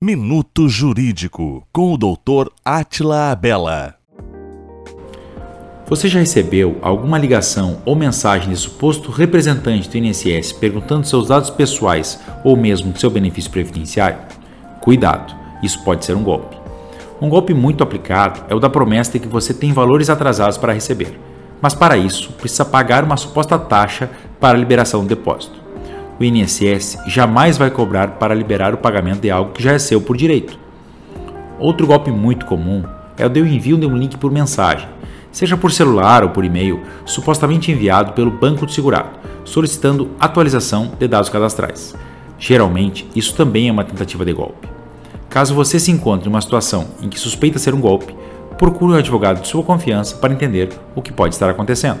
Minuto Jurídico com o Dr. Atila Abela. Você já recebeu alguma ligação ou mensagem de suposto representante do INSS perguntando seus dados pessoais ou mesmo seu benefício previdenciário? Cuidado, isso pode ser um golpe. Um golpe muito aplicado é o da promessa de que você tem valores atrasados para receber, mas para isso precisa pagar uma suposta taxa para a liberação do depósito o INSS jamais vai cobrar para liberar o pagamento de algo que já é seu por direito. Outro golpe muito comum é o de envio de um link por mensagem, seja por celular ou por e-mail, supostamente enviado pelo banco de segurado, solicitando atualização de dados cadastrais. Geralmente, isso também é uma tentativa de golpe. Caso você se encontre em uma situação em que suspeita ser um golpe, procure um advogado de sua confiança para entender o que pode estar acontecendo.